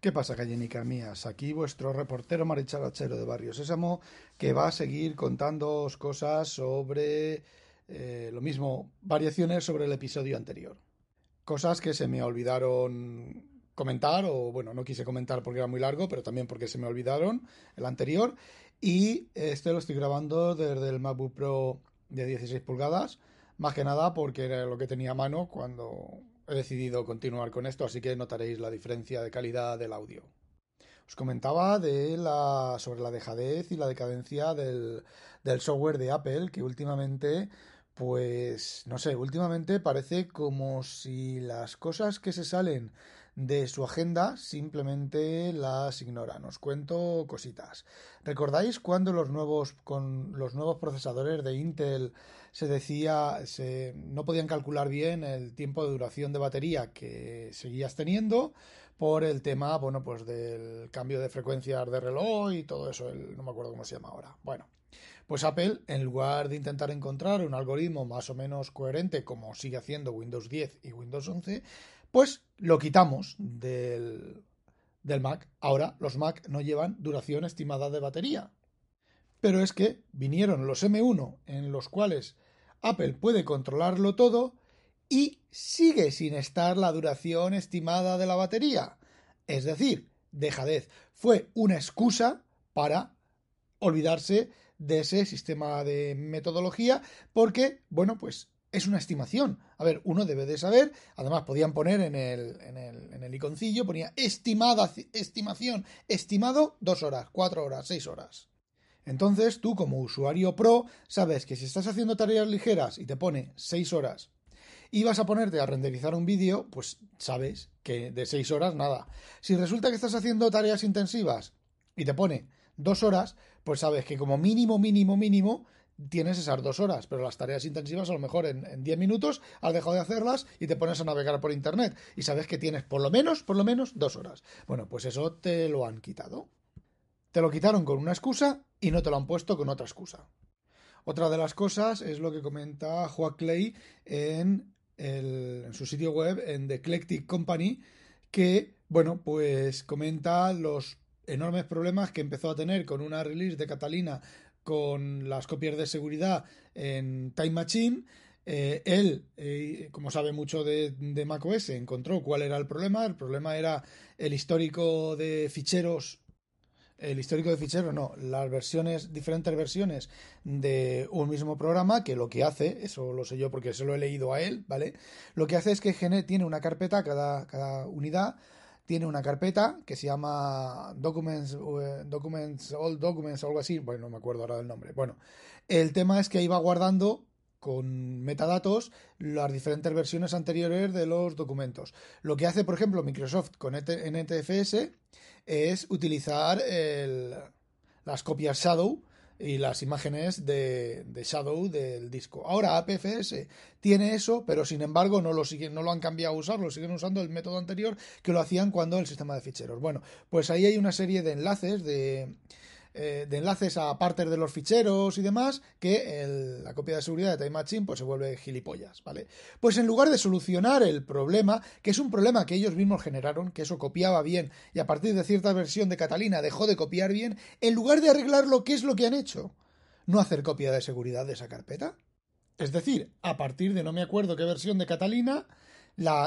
¿Qué pasa, gallinicas mías? Aquí vuestro reportero maricharachero de Barrio Sésamo que va a seguir contándoos cosas sobre eh, lo mismo, variaciones sobre el episodio anterior. Cosas que se me olvidaron comentar, o bueno, no quise comentar porque era muy largo, pero también porque se me olvidaron el anterior. Y este lo estoy grabando desde el MacBook Pro de 16 pulgadas, más que nada porque era lo que tenía a mano cuando he decidido continuar con esto, así que notaréis la diferencia de calidad del audio. Os comentaba de la, sobre la dejadez y la decadencia del, del software de Apple, que últimamente, pues, no sé, últimamente parece como si las cosas que se salen de su agenda simplemente las ignora. Os cuento cositas. ¿Recordáis cuando los nuevos con los nuevos procesadores de Intel se decía se no podían calcular bien el tiempo de duración de batería que seguías teniendo por el tema, bueno, pues del cambio de frecuencias de reloj y todo eso, no me acuerdo cómo se llama ahora. Bueno, pues Apple, en lugar de intentar encontrar un algoritmo más o menos coherente como sigue haciendo Windows 10 y Windows 11, pues lo quitamos del, del Mac. Ahora los Mac no llevan duración estimada de batería. Pero es que vinieron los M1 en los cuales Apple puede controlarlo todo y sigue sin estar la duración estimada de la batería. Es decir, dejadez. Fue una excusa para olvidarse de ese sistema de metodología porque, bueno, pues es una estimación. A ver, uno debe de saber, además podían poner en el, en el, en el iconcillo, ponía estimada, estimación, estimado dos horas, cuatro horas, seis horas. Entonces tú como usuario pro sabes que si estás haciendo tareas ligeras y te pone seis horas y vas a ponerte a renderizar un vídeo, pues sabes que de seis horas nada. Si resulta que estás haciendo tareas intensivas y te pone dos horas, pues sabes que como mínimo, mínimo, mínimo tienes esas dos horas, pero las tareas intensivas a lo mejor en, diez minutos has dejado de hacerlas y te pones a navegar por internet y sabes que tienes por lo menos, por lo menos dos horas. Bueno, pues eso te lo han quitado. Te lo quitaron con una excusa y no te lo han puesto con otra excusa. Otra de las cosas es lo que comenta Joaquín Clay en, en su sitio web, en The Eclectic Company, que, bueno, pues comenta los enormes problemas que empezó a tener con una release de Catalina con las copias de seguridad en Time Machine. Eh, él, eh, como sabe mucho de, de macOS, encontró cuál era el problema. El problema era el histórico de ficheros el histórico de ficheros, no, las versiones, diferentes versiones de un mismo programa, que lo que hace, eso lo sé yo porque se lo he leído a él, ¿vale? Lo que hace es que tiene una carpeta, cada, cada unidad tiene una carpeta que se llama Documents, eh, Documents, All Documents o algo así, bueno, no me acuerdo ahora del nombre. Bueno, el tema es que iba guardando con metadatos las diferentes versiones anteriores de los documentos. Lo que hace, por ejemplo, Microsoft con NTFS es utilizar las copias Shadow y las imágenes de, Shadow del disco. Ahora APFS tiene eso, pero sin embargo no lo, siguen, no lo han cambiado a usar, lo siguen usando el método anterior que lo hacían cuando el sistema de ficheros. Bueno, pues ahí hay una serie de enlaces de eh, de enlaces a partes de los ficheros y demás, que la copia de seguridad de Time Machine pues se vuelve gilipollas, ¿vale? Pues en lugar de solucionar el problema, que es un problema que ellos mismos generaron, que eso copiaba bien y a partir de cierta versión de Catalina dejó de copiar bien, en lugar de arreglarlo, ¿qué es lo que han hecho? No hacer copia de seguridad de esa carpeta. Es decir, a partir de no me acuerdo qué versión de Catalina,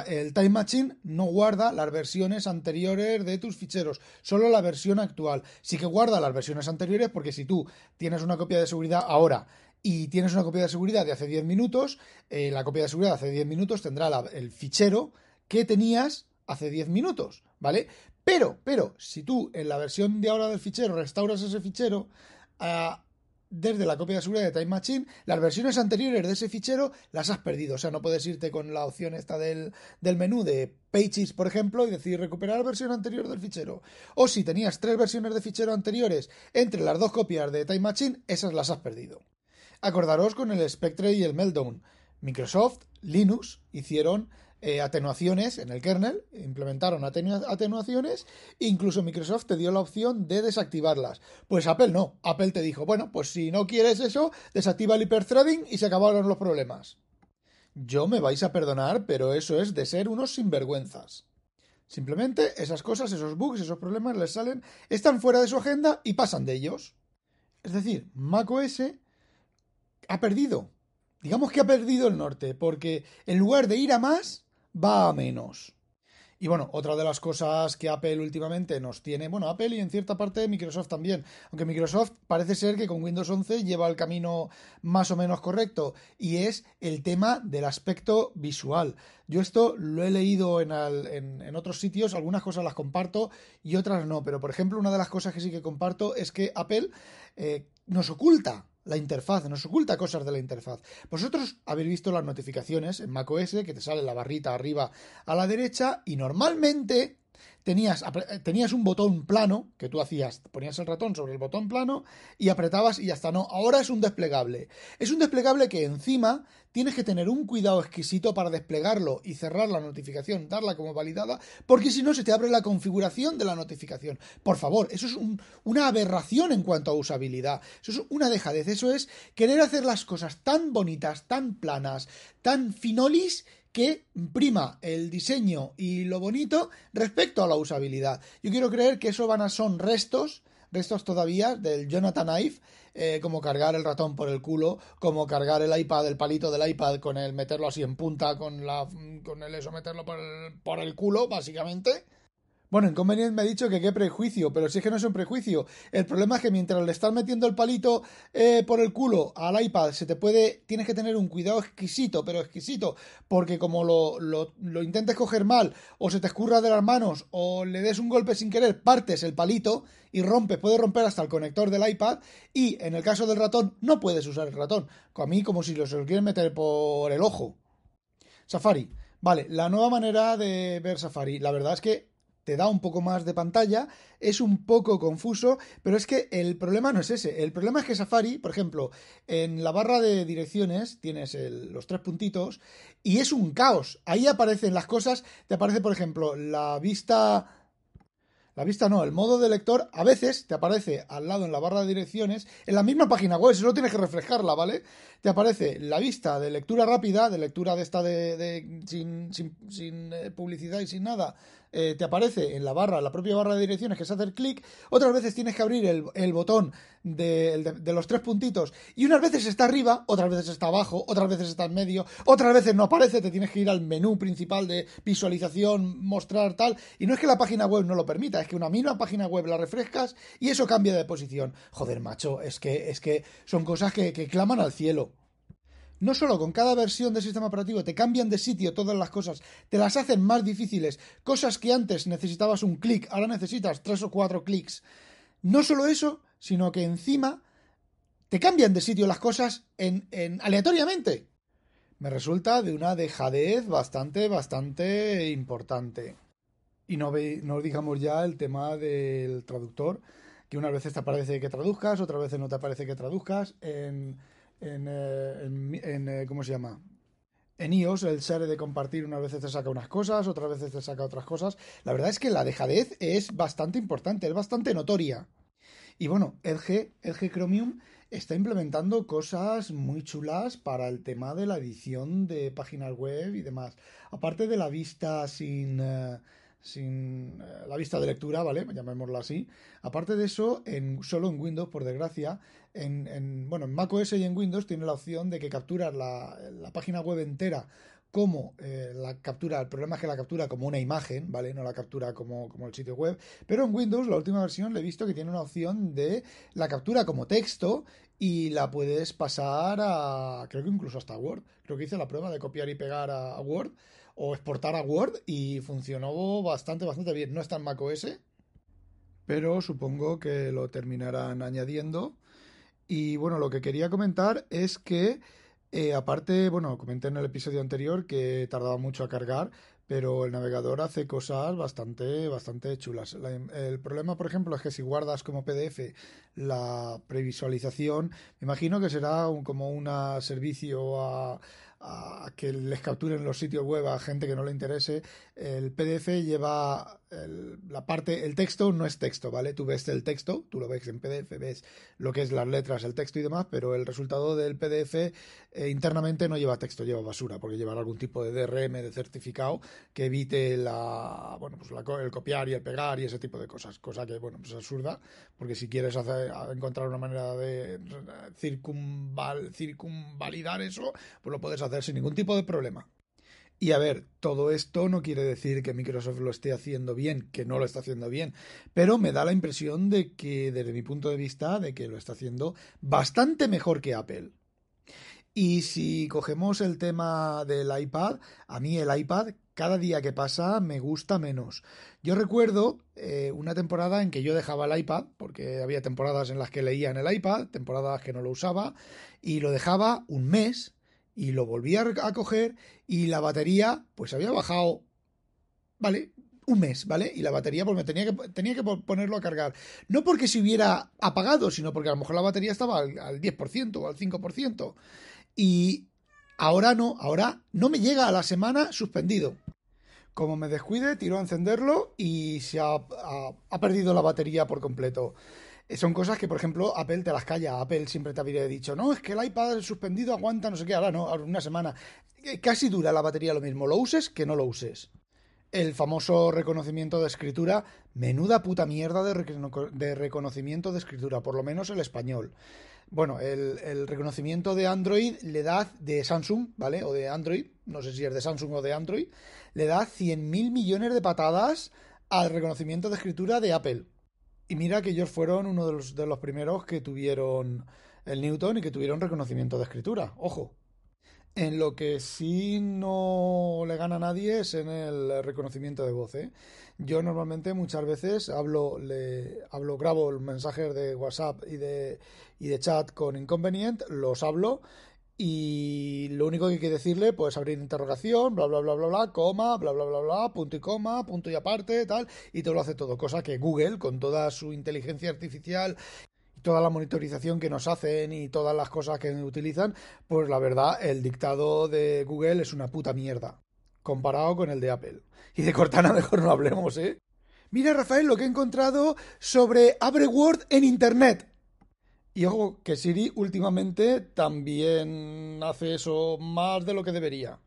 el Time Machine no guarda las versiones anteriores de tus ficheros, solo la versión actual. Sí que guarda las versiones anteriores porque si tú tienes una copia de seguridad ahora y tienes una copia de seguridad de hace 10 minutos, eh, la copia de seguridad de hace 10 minutos tendrá el fichero que tenías hace 10 minutos, ¿vale? Pero, pero, si tú en la versión de ahora del fichero restauras ese fichero, ah, desde la copia de seguridad de Time Machine, las versiones anteriores de ese fichero las has perdido. O sea, no puedes irte con la opción esta del, del menú de Pages, por ejemplo, y decir recuperar la versión anterior del fichero. O si tenías tres versiones de fichero anteriores entre las dos copias de Time Machine, esas las has perdido. Acordaros con el Spectre y el Meltdown. Microsoft, Linux hicieron eh, atenuaciones en el kernel, implementaron atenuaciones, incluso Microsoft te dio la opción de desactivarlas. Pues Apple no, Apple te dijo, bueno, pues si no quieres eso, desactiva el hyperthreading y se acabaron los problemas. Yo me vais a perdonar, pero eso es de ser unos sinvergüenzas. Simplemente esas cosas, esos bugs, esos problemas les salen, están fuera de su agenda y pasan de ellos. Es decir, macOS ha perdido. Digamos que ha perdido el norte, porque en lugar de ir a más, va a menos. Y bueno, otra de las cosas que Apple últimamente nos tiene, bueno, Apple y en cierta parte Microsoft también, aunque Microsoft parece ser que con Windows 11 lleva el camino más o menos correcto, y es el tema del aspecto visual. Yo esto lo he leído en, en, otros sitios, algunas cosas las comparto y otras no, pero por ejemplo una de las cosas que sí que comparto es que Apple eh, nos oculta la interfaz, nos oculta cosas de la interfaz. Vosotros habéis visto las notificaciones en macOS que te sale la barrita arriba a la derecha y normalmente tenías, tenías un botón plano que tú hacías, ponías el ratón sobre el botón plano y apretabas y ya está. No, ahora es un desplegable. Es un desplegable que encima tienes que tener un cuidado exquisito para desplegarlo y cerrar la notificación, darla como validada, porque si no se te abre la configuración de la notificación. Por favor, eso es una aberración en cuanto a usabilidad. Eso es una dejadez. Eso es querer hacer las cosas tan bonitas, tan planas, tan finolis que prima el diseño y lo bonito respecto a la usabilidad. Yo quiero creer que eso van a son restos, restos todavía del Jonathan Ive, eh, como cargar el ratón por el culo, como cargar el iPad, el palito del iPad con el meterlo así en punta, con la con el eso meterlo por el, por el culo, básicamente. Bueno, Inconveniente me ha dicho que qué prejuicio, pero si es que no es un prejuicio. El problema es que mientras le estás metiendo el palito eh, por el culo al iPad, se te puede. Tienes que tener un cuidado exquisito, pero exquisito, porque como lo, lo, intentes coger mal, o se te escurra de las manos, o le des un golpe sin querer, partes el palito y rompes, puedes romper hasta el conector del iPad, y en el caso del ratón, no puedes usar el ratón. A mí, como si lo se lo quieren meter por el ojo. Safari. Vale, la nueva manera de ver Safari. La verdad es que te da un poco más de pantalla, es un poco confuso, pero es que el problema no es ese. El problema es que Safari, por ejemplo, en la barra de direcciones tienes los tres puntitos y es un caos. Ahí aparecen las cosas, te aparece, por ejemplo, la vista... La vista no, el modo de lector a veces te aparece al lado en la barra de direcciones, en la misma página web, solo tienes que refrescarla, ¿vale? Te aparece la vista de lectura rápida, de lectura de esta de, sin, sin eh, publicidad y sin nada, eh, te aparece en la barra, la propia barra de direcciones, que es hacer clic, otras veces tienes que abrir el, botón de, los tres puntitos y unas veces está arriba, otras veces está abajo, otras veces está en medio, otras veces no aparece, te tienes que ir al menú principal de visualización, mostrar tal, y no es que la página web no lo permita, es que una misma página web la refrescas y eso cambia de posición. Joder, macho, es que, es que son cosas que claman al cielo no solo con cada versión del sistema operativo te cambian de sitio todas las cosas, te las hacen más difíciles, cosas que antes necesitabas un clic, ahora necesitas tres o cuatro clics. No solo eso, sino que encima te cambian de sitio las cosas en, aleatoriamente. Me resulta de una dejadez bastante, bastante importante. Y no, ve, no digamos ya el tema del traductor, que unas veces te aparece que traduzcas, otras veces no te aparece que traduzcas. En, en, eh, eh, ¿cómo se llama? En iOS el share de compartir unas veces te saca unas cosas, otras veces te saca otras cosas. La verdad es que la dejadez es bastante importante, es bastante notoria. Y bueno, LG, LG Chromium está implementando cosas muy chulas para el tema de la edición de páginas web y demás. Aparte de la vista sin... Eh, sin la vista de lectura, ¿vale? Llamémoslo así. Aparte de eso, en, solo en Windows, por desgracia, en, en, bueno, en macOS y en Windows tiene la opción de que capturas la, página web entera como eh, la captura, el problema es que la captura como una imagen, ¿vale? No la captura como, como, el sitio web. Pero en Windows, la última versión, le he visto que tiene una opción de la captura como texto y la puedes pasar a, creo que incluso hasta Word. Creo que hice la prueba de copiar y pegar a, Word o exportar a Word y funcionó bastante, bastante bien. No está en macOS, pero supongo que lo terminarán añadiendo y bueno, lo que quería comentar es que, eh, aparte, bueno, comenté en el episodio anterior que tardaba mucho a cargar, pero el navegador hace cosas bastante, bastante chulas. el problema, por ejemplo, es que si guardas como PDF la previsualización, me imagino que será como un servicio a, a que les capturen los sitios web a gente que no le interese, el PDF lleva la parte, el texto no es texto, ¿vale? Tú ves el texto, tú lo ves en PDF, ves lo que es las letras, el texto y demás, pero el resultado del PDF eh, internamente no lleva texto, lleva basura, porque lleva algún tipo de DRM, de certificado que evite la, bueno, pues el copiar y el pegar y ese tipo de cosas, cosa que, bueno, pues es absurda, porque si quieres hacer, encontrar una manera de circunval, circunvalidar eso, pues lo puedes sin ningún tipo de problema. Y a ver, todo esto no quiere decir que Microsoft lo esté haciendo bien, que no lo está haciendo bien, pero me da la impresión de que, desde mi punto de vista, de que lo está haciendo bastante mejor que Apple. Y si cogemos el tema del iPad, a mí el iPad cada día que pasa me gusta menos. Yo recuerdo eh, una temporada en que yo dejaba el iPad, porque había temporadas en las que leía en el iPad, temporadas que no lo usaba, y lo dejaba un mes y lo volví a, coger y la batería pues había bajado, ¿vale? Un mes, ¿vale? Y la batería pues me tenía que, tenía que ponerlo a cargar. No porque se hubiera apagado, sino porque a lo mejor la batería estaba al, al 10% o al 5%. Y ahora no, ahora no me llega a la semana suspendido. Como me descuide, tiro a encenderlo y se ha, ha perdido la batería por completo. Eh, son cosas que, por ejemplo, Apple te las calla. Apple siempre te habría dicho, no, es que el iPad suspendido aguanta no sé qué, ahora no, una semana. Eh, casi dura la batería lo mismo, lo uses que no lo uses. El famoso reconocimiento de escritura, menuda puta mierda de, reconocimiento de escritura, por lo menos el español. Bueno, el, reconocimiento de Android le da, de Samsung, ¿vale? O de Android, no sé si es de Samsung o de Android, le da 100.000 millones de patadas al reconocimiento de escritura de Apple. Y mira que ellos fueron uno de los, de los primeros que tuvieron el Newton y que tuvieron reconocimiento de escritura. Ojo. En lo que sí no le gana a nadie es en el reconocimiento de voz. ¿eh? Yo normalmente muchas veces hablo, le, hablo, grabo mensajes de WhatsApp y de, y de chat con Inconvenient, los hablo y lo único que hay que decirle, pues abrir interrogación, bla, bla, bla, bla, bla, coma, bla, bla, bla, bla, punto y coma, punto y aparte, tal, y te lo hace todo. Cosa que Google, con toda su inteligencia artificial y toda la monitorización que nos hacen y todas las cosas que utilizan, pues la verdad, el dictado de Google es una puta mierda, comparado con el de Apple. Y de Cortana mejor no hablemos, ¿eh? Mira, Rafael, lo que he encontrado sobre Abre Word en Internet. Y ojo, que Siri últimamente también hace eso más de lo que debería.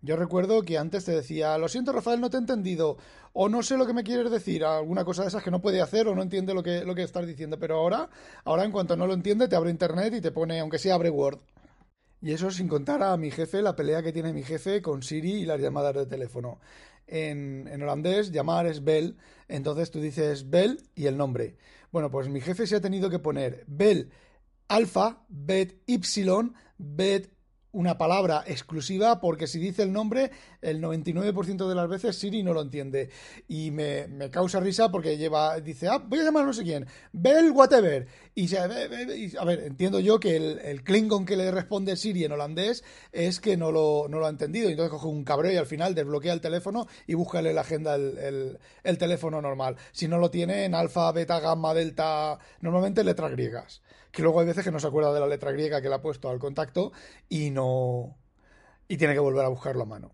Yo recuerdo que antes te decía, lo siento Rafael, no te he entendido, o no sé lo que me quieres decir, alguna cosa de esas que no puede hacer o no entiende lo que, lo que estás diciendo, pero ahora, ahora en cuanto no lo entiende, te abre internet y te pone, aunque sea abre Word. Y eso sin contar a mi jefe, la pelea que tiene mi jefe con Siri y las llamadas de teléfono. En, en holandés, llamar es bell, entonces tú dices bell y el nombre. Bueno, pues mi jefe se ha tenido que poner bel alfa, bet y, bet una palabra exclusiva porque si dice el nombre, el 99% de las veces Siri no lo entiende. Y me, causa risa porque lleva, dice, ah, voy a llamar no sé quién, Bell whatever. Y, se, a ver, entiendo yo que el, Klingon que le responde Siri en holandés es que no lo, no lo ha entendido. Entonces coge un cabreo y al final desbloquea el teléfono y búscale la agenda el, el teléfono normal. Si no lo tiene en alfa, beta, gamma, delta, normalmente letras griegas que luego hay veces que no se acuerda de la letra griega que le ha puesto al contacto y no. y tiene que volver a buscarlo a mano.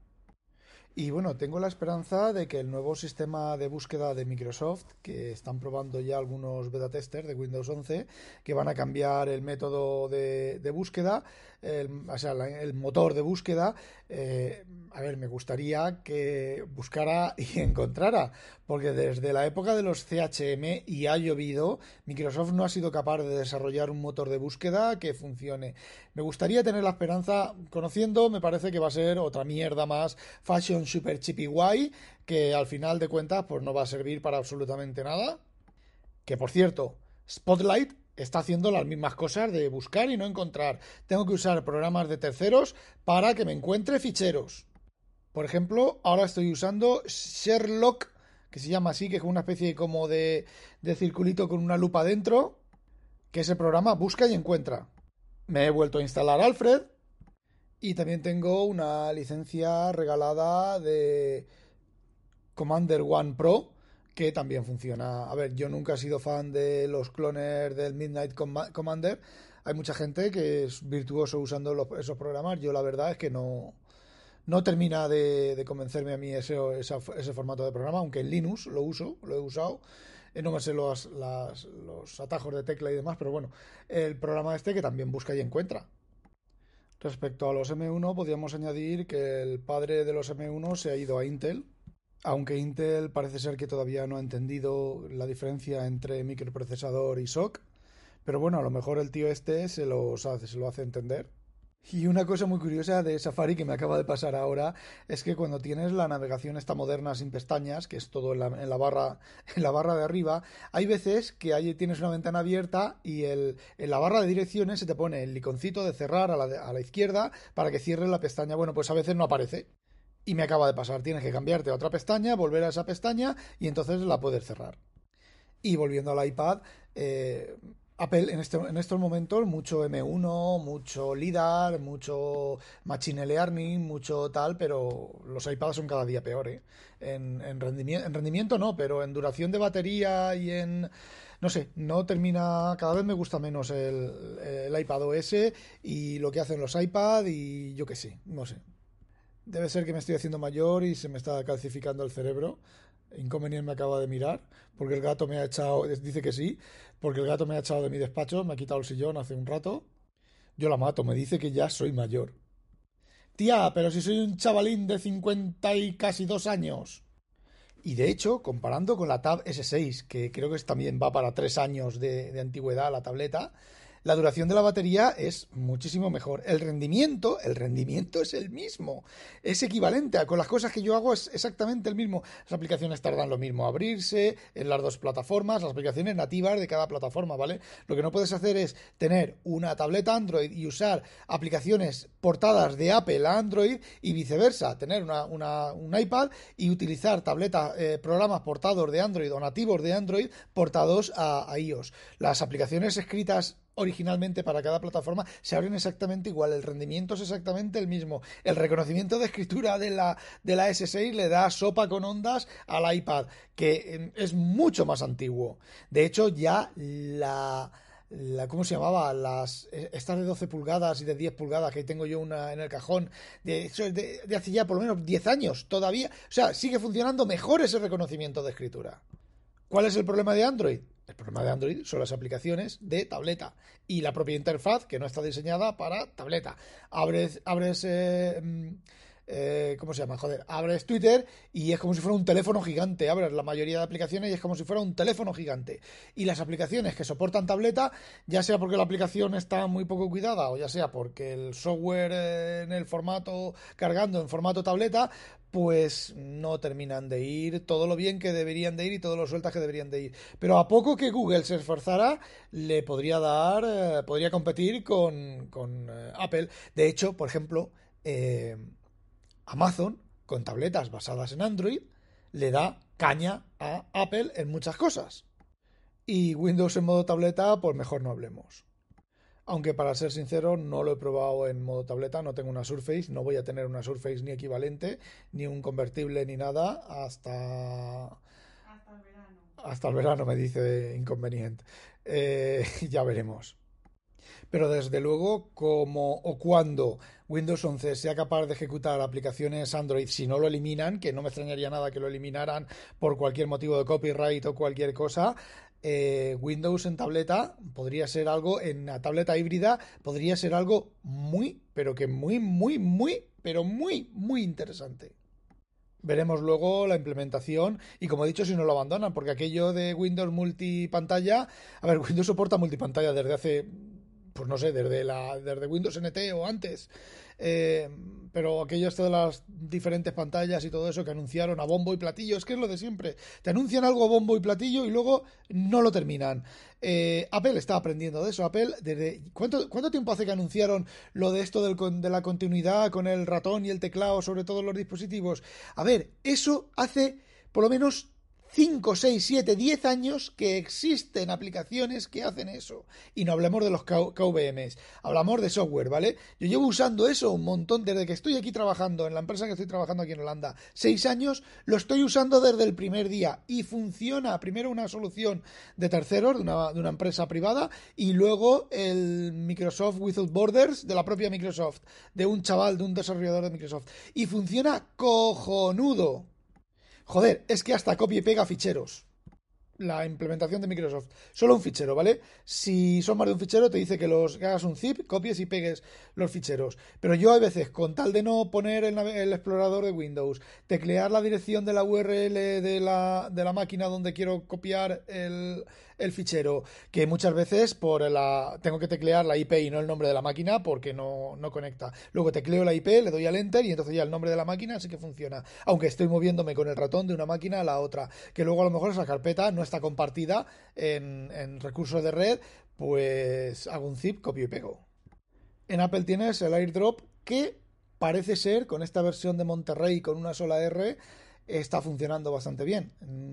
Y bueno, tengo la esperanza de que el nuevo sistema de búsqueda de Microsoft, que están probando ya algunos beta testers de Windows 11, que van a cambiar el método de, búsqueda, el, o sea, el motor de búsqueda, eh, a ver, me gustaría que buscara y encontrara, porque desde la época de los CHM y ha llovido, Microsoft no ha sido capaz de desarrollar un motor de búsqueda que funcione. Me gustaría tener la esperanza, conociendo, me parece que va a ser otra mierda más, fashion super chippy guay, que al final de cuentas pues no va a servir para absolutamente nada. Que por cierto, Spotlight está haciendo las mismas cosas de buscar y no encontrar. Tengo que usar programas de terceros para que me encuentre ficheros. Por ejemplo, ahora estoy usando Sherlock, que se llama así, que es una especie como de, de circulito con una lupa dentro, que ese programa busca y encuentra. Me he vuelto a instalar Alfred y también tengo una licencia regalada de Commander One Pro que también funciona. A ver, yo nunca he sido fan de los clones del Midnight Commander, hay mucha gente que es virtuoso usando esos programas. Yo la verdad es que no, no termina de, convencerme a mí ese, ese formato de programa, aunque en Linux lo uso, lo he usado. No me sé los, los atajos de tecla y demás, pero bueno, el programa este que también busca y encuentra. Respecto a los M1, podríamos añadir que el padre de los M1 se ha ido a Intel, aunque Intel parece ser que todavía no ha entendido la diferencia entre microprocesador y SOC, pero bueno, a lo mejor el tío este se, lo hace entender. Y una cosa muy curiosa de Safari que me acaba de pasar ahora es que cuando tienes la navegación esta moderna sin pestañas, que es todo en la, barra en la barra de arriba, hay veces que ahí tienes una ventana abierta y en la barra de direcciones se te pone el iconcito de cerrar a la, a la izquierda para que cierre la pestaña. Bueno, pues a veces no aparece. Y me acaba de pasar, tienes que cambiarte a otra pestaña, volver a esa pestaña y entonces la puedes cerrar. Y volviendo al iPad, eh, Apple en, este, en estos momentos mucho M1, mucho LIDAR, mucho Machine Learning, mucho tal, pero los iPads son cada día peores. ¿eh? En, rendimiento, en rendimiento no, pero en duración de batería y en... No sé, no termina... Cada vez me gusta menos el, el iPad OS y lo que hacen los iPad y yo qué sé, no sé. Debe ser que me estoy haciendo mayor y se me está calcificando el cerebro Inconveniente me acaba de mirar, porque el gato me ha echado, dice que sí, porque el gato me ha echado de mi despacho, me ha quitado el sillón hace un rato. Yo la mato, me dice que ya soy mayor. Tía, pero si soy un chavalín de 50 y casi dos años. Y de hecho, comparando con la Tab S6, que creo que también va para tres años de, de antigüedad la tableta, la duración de la batería es muchísimo mejor. El rendimiento, el rendimiento es el mismo. Es equivalente a con las cosas que yo hago es exactamente el mismo. Las aplicaciones tardan lo mismo a abrirse en las dos plataformas, las aplicaciones nativas de cada plataforma, ¿vale? Lo que no puedes hacer es tener una tableta Android y usar aplicaciones portadas de Apple a Android y viceversa, tener una, un iPad y utilizar tabletas, eh, programas portados de Android o nativos de Android portados a iOS. Las aplicaciones escritas originalmente para cada plataforma se abren exactamente igual, el rendimiento es exactamente el mismo, el reconocimiento de escritura de la, de la S6 le da sopa con ondas al iPad, que em, es mucho más antiguo. De hecho, ya la... La, ¿Cómo se llamaba? Las, e, estas de 12 pulgadas y de 10 pulgadas que tengo yo una en el cajón, de, de, de hace ya por lo menos 10 años todavía. O sea, sigue funcionando mejor ese reconocimiento de escritura. ¿Cuál es el problema de Android? El problema de Android son las aplicaciones de tableta y la propia interfaz que no está diseñada para tableta. Abres, abres eh, mm, eh, ¿cómo se llama? Joder, abres Twitter y es como si fuera un teléfono gigante. Abres la mayoría de aplicaciones y es como si fuera un teléfono gigante. Y las aplicaciones que soportan tableta, ya sea porque la aplicación está muy poco cuidada o ya sea porque el software eh, en el formato cargando en formato tableta, pues no terminan de ir todo lo bien que deberían de ir y todo lo sueltas que deberían de ir. Pero a poco que Google se esforzara, le podría dar, eh, podría competir con, con Apple. De hecho, por ejemplo, Amazon, con tabletas basadas en Android, le da caña a Apple en muchas cosas. Y Windows en modo tableta, pues mejor no hablemos. Aunque para ser sincero, no lo he probado en modo tableta, no tengo una Surface, no voy a tener una Surface ni equivalente, ni un convertible ni nada hasta... Hasta el verano. Hasta el verano, me dice inconveniente. Eh, ya veremos pero desde luego como o cuando Windows 11 sea capaz de ejecutar aplicaciones Android si no lo eliminan, que no me extrañaría nada que lo eliminaran por cualquier motivo de copyright o cualquier cosa, eh, Windows en tableta podría ser algo, en la tableta híbrida podría ser algo muy, pero que muy, muy, muy, pero muy, muy interesante. Veremos luego la implementación y como he dicho si no lo abandonan, porque aquello de Windows multipantalla, a ver, Windows soporta multipantalla desde hace pues no sé, desde, la, desde Windows NT o antes. Eh, pero aquello esto de las diferentes pantallas y todo eso que anunciaron a bombo y platillo, es que es lo de siempre. Te anuncian algo bombo y platillo y luego no lo terminan. Eh, Apple está aprendiendo de eso. Apple, desde ¿cuánto, ¿cuánto tiempo hace que anunciaron lo de esto del, de la continuidad con el ratón y el teclado sobre todos los dispositivos? A ver, eso hace por lo menos 5, 6, 7, 10 años que existen aplicaciones que hacen eso. Y no hablemos de los KVMs, hablamos de software, ¿vale? Yo llevo usando eso un montón, desde que estoy aquí trabajando, en la empresa que estoy trabajando aquí en Holanda, 6 años, lo estoy usando desde el primer día y funciona. Primero una solución de terceros, de una, de una empresa privada, y luego el Microsoft Without Borders de la propia Microsoft, de un chaval, de un desarrollador de Microsoft. Y funciona cojonudo. Joder, es que hasta copia y pega ficheros. La implementación de Microsoft. Solo un fichero, ¿vale? Si son más de un fichero, te dice que los hagas un zip, copies y pegues los ficheros. Pero yo a veces, con tal de no poner el, el explorador de Windows, teclear la dirección de la URL de la, de la máquina donde quiero copiar el, el fichero, que muchas veces por la tengo que teclear la IP y no el nombre de la máquina porque no, no conecta. Luego tecleo la IP, le doy al enter y entonces ya el nombre de la máquina sí que funciona. Aunque estoy moviéndome con el ratón de una máquina a la otra. Que luego a lo mejor esa carpeta no está compartida en, en recursos de red, pues hago un zip, copio y pego. En Apple tienes el airdrop que parece ser con esta versión de Monterrey con una sola R está funcionando bastante bien.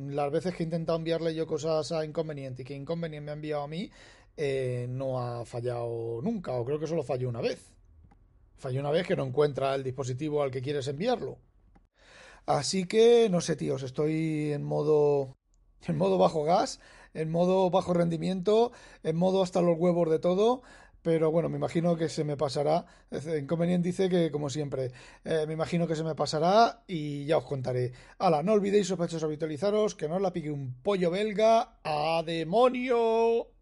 Las veces que he intentado enviarle yo cosas a Inconveniente y que Inconveniente me ha enviado a mí, eh, no ha fallado nunca, o creo que solo falló una vez. Falló una vez que no encuentra el dispositivo al que quieres enviarlo. Así que, no sé, tíos, estoy en modo. en modo bajo gas, en modo bajo rendimiento, en modo hasta los huevos de todo. Pero bueno, me imagino que se me pasará. Inconveniente dice que, como siempre, eh, me imagino que se me pasará y ya os contaré. Hala, no olvidéis, sospechosos, habitualizaros, que no os la pique un pollo belga. ¡A demonio!